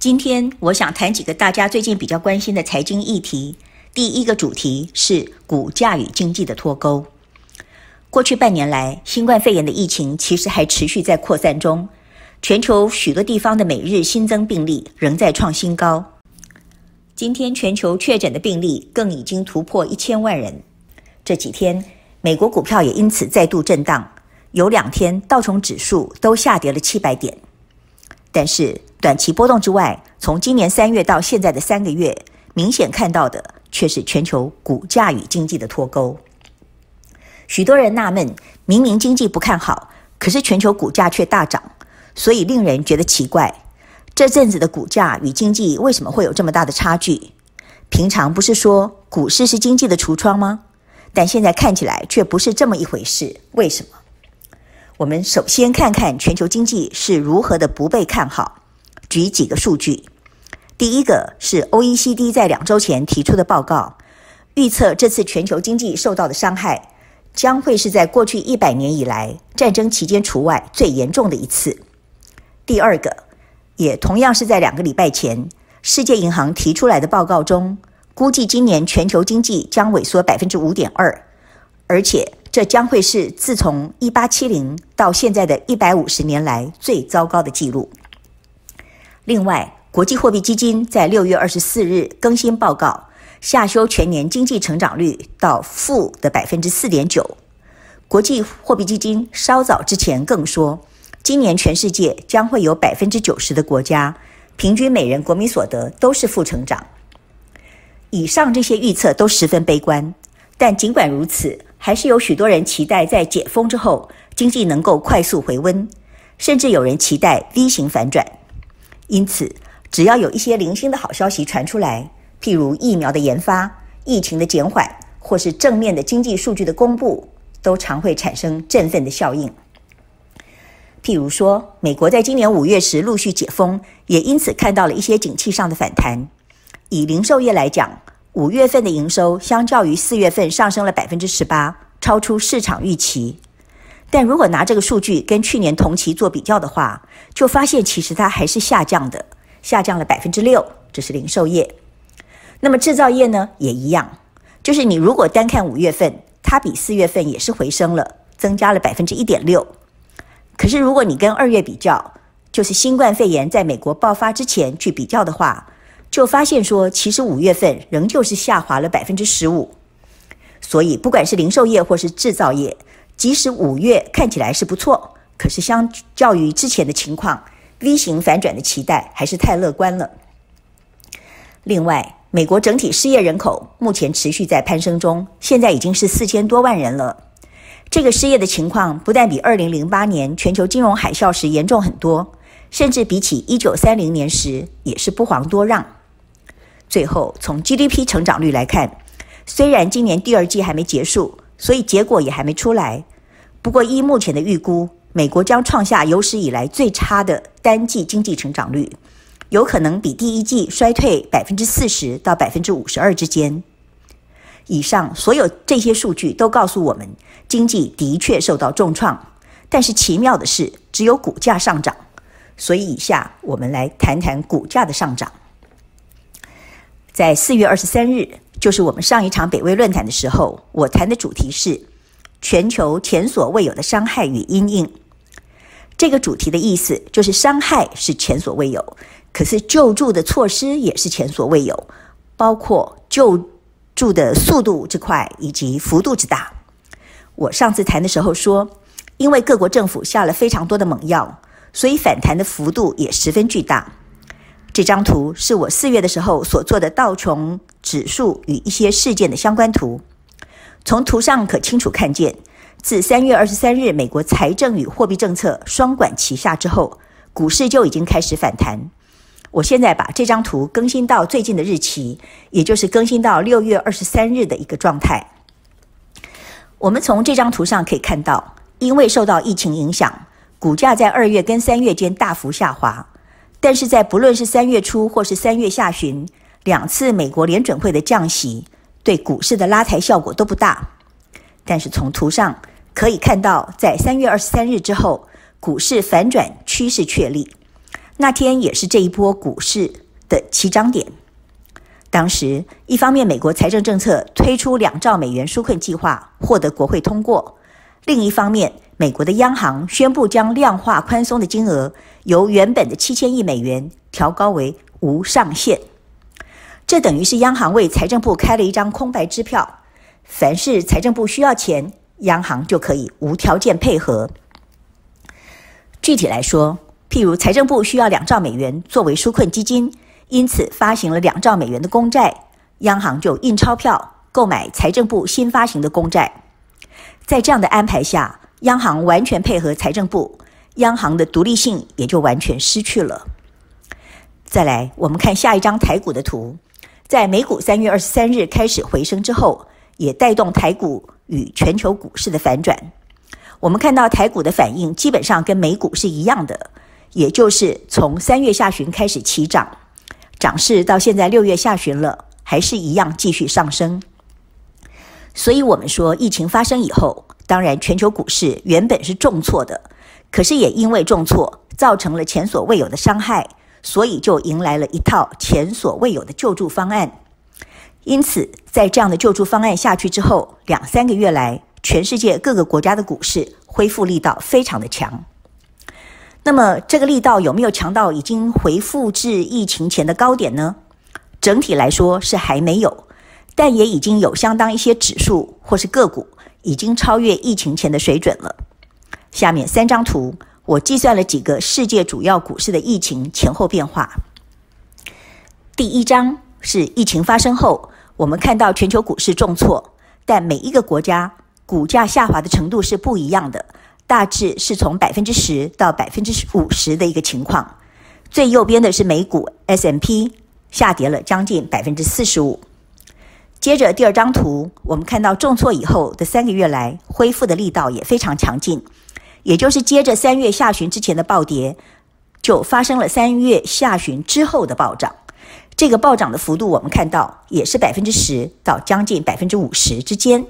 今天我想谈几个大家最近比较关心的财经议题。第一个主题是股价与经济的脱钩。过去半年来，新冠肺炎的疫情其实还持续在扩散中，全球许多地方的每日新增病例仍在创新高。今天全球确诊的病例更已经突破一千万人。这几天，美国股票也因此再度震荡，有两天道琼指数都下跌了七百点。但是短期波动之外，从今年三月到现在的三个月，明显看到的却是全球股价与经济的脱钩。许多人纳闷，明明经济不看好，可是全球股价却大涨，所以令人觉得奇怪。这阵子的股价与经济为什么会有这么大的差距？平常不是说股市是经济的橱窗吗？但现在看起来却不是这么一回事，为什么？我们首先看看全球经济是如何的不被看好。举几个数据，第一个是 OECD 在两周前提出的报告，预测这次全球经济受到的伤害将会是在过去一百年以来战争期间除外最严重的一次。第二个，也同样是在两个礼拜前，世界银行提出来的报告中，估计今年全球经济将萎缩百分之五点二，而且。这将会是自从一八七零到现在的一百五十年来最糟糕的记录。另外，国际货币基金在六月二十四日更新报告，下修全年经济成长率到负的百分之四点九。国际货币基金稍早之前更说，今年全世界将会有百分之九十的国家平均每人国民所得都是负成长。以上这些预测都十分悲观，但尽管如此。还是有许多人期待在解封之后，经济能够快速回温，甚至有人期待 V 型反转。因此，只要有一些零星的好消息传出来，譬如疫苗的研发、疫情的减缓，或是正面的经济数据的公布，都常会产生振奋的效应。譬如说，美国在今年五月时陆续解封，也因此看到了一些景气上的反弹。以零售业来讲，五月份的营收相较于四月份上升了百分之十八，超出市场预期。但如果拿这个数据跟去年同期做比较的话，就发现其实它还是下降的，下降了百分之六。这是零售业。那么制造业呢，也一样，就是你如果单看五月份，它比四月份也是回升了，增加了百分之一点六。可是如果你跟二月比较，就是新冠肺炎在美国爆发之前去比较的话，就发现说，其实五月份仍旧是下滑了百分之十五，所以不管是零售业或是制造业，即使五月看起来是不错，可是相较于之前的情况，V 型反转的期待还是太乐观了。另外，美国整体失业人口目前持续在攀升中，现在已经是四千多万人了。这个失业的情况不但比二零零八年全球金融海啸时严重很多，甚至比起一九三零年时也是不遑多让。最后，从 GDP 成长率来看，虽然今年第二季还没结束，所以结果也还没出来。不过，依目前的预估，美国将创下有史以来最差的单季经济成长率，有可能比第一季衰退百分之四十到百分之五十二之间。以上所有这些数据都告诉我们，经济的确受到重创。但是奇妙的是，只有股价上涨。所以，以下我们来谈谈股价的上涨。在四月二十三日，就是我们上一场北威论坛的时候，我谈的主题是全球前所未有的伤害与阴影。这个主题的意思就是伤害是前所未有，可是救助的措施也是前所未有，包括救助的速度之快以及幅度之大。我上次谈的时候说，因为各国政府下了非常多的猛药，所以反弹的幅度也十分巨大。这张图是我四月的时候所做的道琼指数与一些事件的相关图。从图上可清楚看见，自三月二十三日美国财政与货币政策双管齐下之后，股市就已经开始反弹。我现在把这张图更新到最近的日期，也就是更新到六月二十三日的一个状态。我们从这张图上可以看到，因为受到疫情影响，股价在二月跟三月间大幅下滑。但是在不论是三月初或是三月下旬，两次美国联准会的降息对股市的拉抬效果都不大。但是从图上可以看到，在三月二十三日之后，股市反转趋势确立。那天也是这一波股市的起涨点。当时，一方面美国财政政策推出两兆美元纾困计划获得国会通过，另一方面，美国的央行宣布将量化宽松的金额由原本的七千亿美元调高为无上限。这等于是央行为财政部开了一张空白支票，凡是财政部需要钱，央行就可以无条件配合。具体来说，譬如财政部需要两兆美元作为纾困基金，因此发行了两兆美元的公债，央行就印钞票购买财政部新发行的公债。在这样的安排下，央行完全配合财政部，央行的独立性也就完全失去了。再来，我们看下一张台股的图，在美股三月二十三日开始回升之后，也带动台股与全球股市的反转。我们看到台股的反应基本上跟美股是一样的。也就是从三月下旬开始起涨，涨势到现在六月下旬了，还是一样继续上升。所以，我们说疫情发生以后，当然全球股市原本是重挫的，可是也因为重挫造成了前所未有的伤害，所以就迎来了一套前所未有的救助方案。因此，在这样的救助方案下去之后，两三个月来，全世界各个国家的股市恢复力道非常的强。那么这个力道有没有强到已经回复至疫情前的高点呢？整体来说是还没有，但也已经有相当一些指数或是个股已经超越疫情前的水准了。下面三张图，我计算了几个世界主要股市的疫情前后变化。第一张是疫情发生后，我们看到全球股市重挫，但每一个国家股价下滑的程度是不一样的。大致是从百分之十到百分之五十的一个情况。最右边的是美股 S M P 下跌了将近百分之四十五。接着第二张图，我们看到重挫以后的三个月来恢复的力道也非常强劲，也就是接着三月下旬之前的暴跌，就发生了三月下旬之后的暴涨。这个暴涨的幅度我们看到也是百分之十到将近百分之五十之间。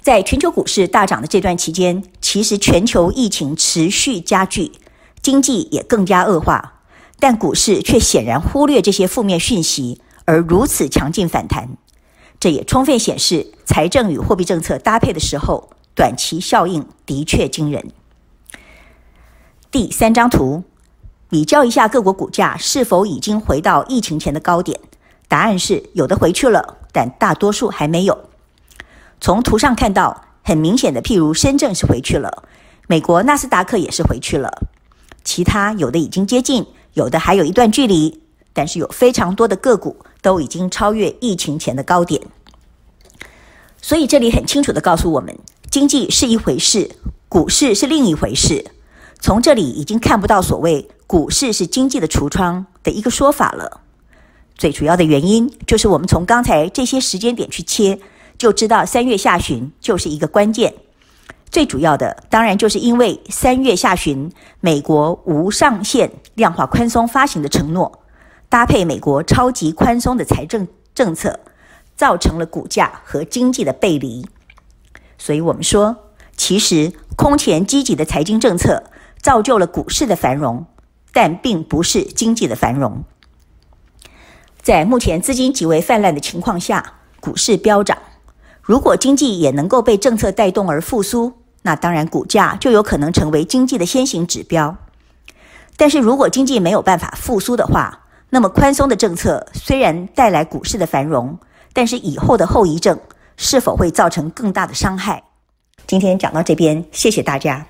在全球股市大涨的这段期间，其实全球疫情持续加剧，经济也更加恶化，但股市却显然忽略这些负面讯息，而如此强劲反弹。这也充分显示财政与货币政策搭配的时候，短期效应的确惊人。第三张图，比较一下各国股价是否已经回到疫情前的高点，答案是有的回去了，但大多数还没有。从图上看到，很明显的，譬如深圳是回去了，美国纳斯达克也是回去了，其他有的已经接近，有的还有一段距离，但是有非常多的个股都已经超越疫情前的高点。所以这里很清楚的告诉我们，经济是一回事，股市是另一回事。从这里已经看不到所谓股市是经济的橱窗的一个说法了。最主要的原因就是我们从刚才这些时间点去切。就知道三月下旬就是一个关键，最主要的当然就是因为三月下旬美国无上限量化宽松发行的承诺，搭配美国超级宽松的财政政策，造成了股价和经济的背离。所以我们说，其实空前积极的财经政策造就了股市的繁荣，但并不是经济的繁荣。在目前资金极为泛滥的情况下，股市飙涨。如果经济也能够被政策带动而复苏，那当然股价就有可能成为经济的先行指标。但是如果经济没有办法复苏的话，那么宽松的政策虽然带来股市的繁荣，但是以后的后遗症是否会造成更大的伤害？今天讲到这边，谢谢大家。